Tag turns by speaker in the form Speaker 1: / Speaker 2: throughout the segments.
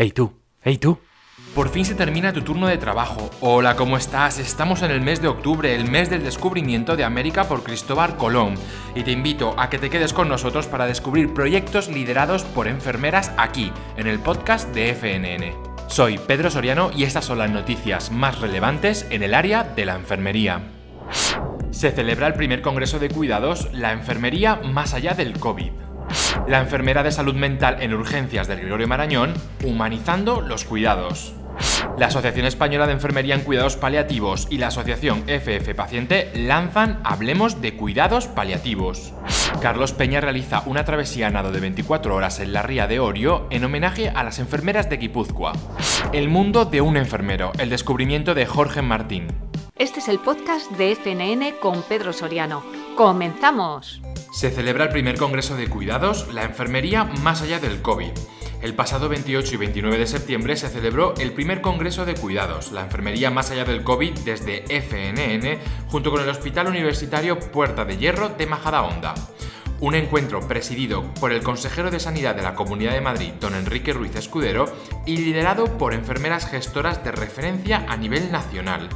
Speaker 1: Hey tú, hey tú. Por fin se termina tu turno de trabajo. Hola, ¿cómo estás? Estamos en el mes de octubre, el mes del descubrimiento de América por Cristóbal Colón. Y te invito a que te quedes con nosotros para descubrir proyectos liderados por enfermeras aquí, en el podcast de FNN. Soy Pedro Soriano y estas son las noticias más relevantes en el área de la enfermería. Se celebra el primer Congreso de Cuidados, la enfermería más allá del COVID. La enfermera de salud mental en urgencias del Gregorio Marañón, humanizando los cuidados. La Asociación Española de Enfermería en Cuidados Paliativos y la Asociación FF Paciente lanzan Hablemos de Cuidados Paliativos. Carlos Peña realiza una travesía a nado de 24 horas en la ría de Orio en homenaje a las enfermeras de Guipúzcoa. El mundo de un enfermero, el descubrimiento de Jorge Martín.
Speaker 2: Este es el podcast de FNN con Pedro Soriano. ¡Comenzamos!
Speaker 1: Se celebra el primer Congreso de Cuidados, la enfermería más allá del COVID. El pasado 28 y 29 de septiembre se celebró el primer Congreso de Cuidados, la enfermería más allá del COVID desde FNN, junto con el Hospital Universitario Puerta de Hierro de Majadahonda. Un encuentro presidido por el consejero de Sanidad de la Comunidad de Madrid, don Enrique Ruiz Escudero, y liderado por enfermeras gestoras de referencia a nivel nacional.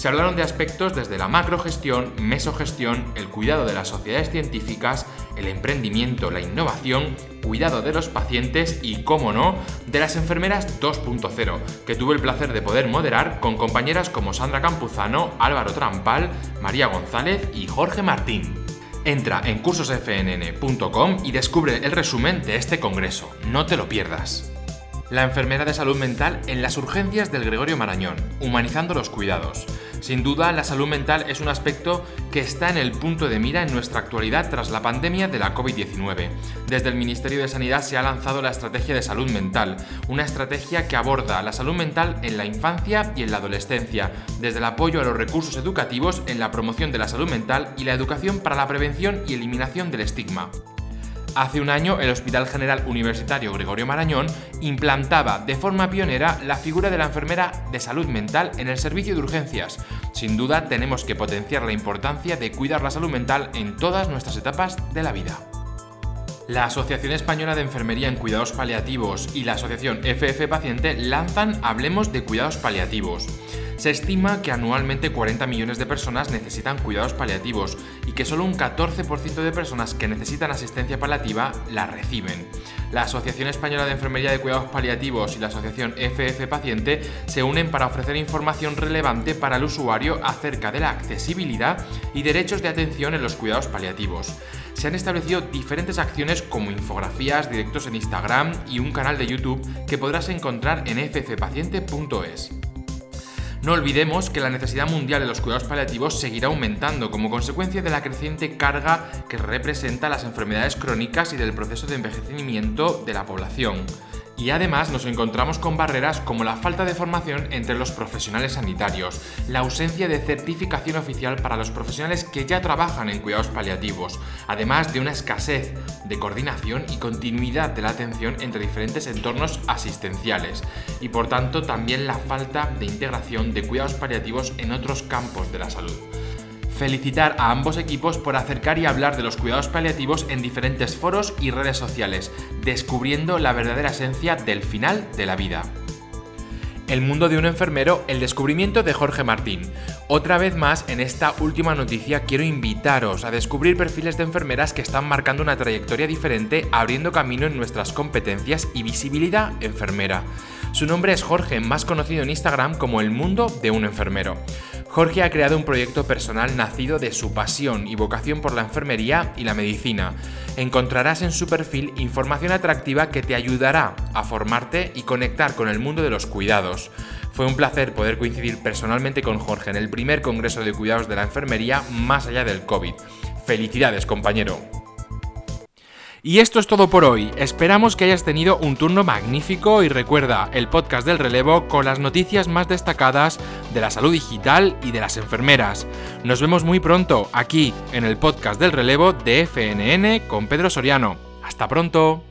Speaker 1: Se hablaron de aspectos desde la macrogestión, mesogestión, el cuidado de las sociedades científicas, el emprendimiento, la innovación, cuidado de los pacientes y, como no, de las enfermeras 2.0, que tuve el placer de poder moderar con compañeras como Sandra Campuzano, Álvaro Trampal, María González y Jorge Martín. Entra en cursosfnn.com y descubre el resumen de este congreso. No te lo pierdas. La enfermera de salud mental en las urgencias del Gregorio Marañón, humanizando los cuidados. Sin duda, la salud mental es un aspecto que está en el punto de mira en nuestra actualidad tras la pandemia de la COVID-19. Desde el Ministerio de Sanidad se ha lanzado la Estrategia de Salud Mental, una estrategia que aborda la salud mental en la infancia y en la adolescencia, desde el apoyo a los recursos educativos en la promoción de la salud mental y la educación para la prevención y eliminación del estigma. Hace un año, el Hospital General Universitario Gregorio Marañón implantaba de forma pionera la figura de la enfermera de salud mental en el servicio de urgencias. Sin duda, tenemos que potenciar la importancia de cuidar la salud mental en todas nuestras etapas de la vida. La Asociación Española de Enfermería en Cuidados Paliativos y la Asociación FF Paciente lanzan Hablemos de Cuidados Paliativos. Se estima que anualmente 40 millones de personas necesitan cuidados paliativos y que solo un 14% de personas que necesitan asistencia paliativa la reciben. La Asociación Española de Enfermería de Cuidados Paliativos y la Asociación FF Paciente se unen para ofrecer información relevante para el usuario acerca de la accesibilidad y derechos de atención en los cuidados paliativos. Se han establecido diferentes acciones como infografías, directos en Instagram y un canal de YouTube que podrás encontrar en ffpaciente.es. No olvidemos que la necesidad mundial de los cuidados paliativos seguirá aumentando como consecuencia de la creciente carga que representa las enfermedades crónicas y del proceso de envejecimiento de la población. Y además nos encontramos con barreras como la falta de formación entre los profesionales sanitarios, la ausencia de certificación oficial para los profesionales que ya trabajan en cuidados paliativos, además de una escasez de coordinación y continuidad de la atención entre diferentes entornos asistenciales, y por tanto también la falta de integración de cuidados paliativos en otros campos de la salud felicitar a ambos equipos por acercar y hablar de los cuidados paliativos en diferentes foros y redes sociales, descubriendo la verdadera esencia del final de la vida. El mundo de un enfermero, el descubrimiento de Jorge Martín. Otra vez más, en esta última noticia quiero invitaros a descubrir perfiles de enfermeras que están marcando una trayectoria diferente, abriendo camino en nuestras competencias y visibilidad enfermera. Su nombre es Jorge, más conocido en Instagram como El Mundo de un Enfermero. Jorge ha creado un proyecto personal nacido de su pasión y vocación por la enfermería y la medicina. Encontrarás en su perfil información atractiva que te ayudará a formarte y conectar con el mundo de los cuidados. Fue un placer poder coincidir personalmente con Jorge en el primer Congreso de Cuidados de la Enfermería más allá del COVID. Felicidades, compañero. Y esto es todo por hoy. Esperamos que hayas tenido un turno magnífico y recuerda el podcast del relevo con las noticias más destacadas de la salud digital y de las enfermeras. Nos vemos muy pronto aquí en el podcast del relevo de FNN con Pedro Soriano. Hasta pronto.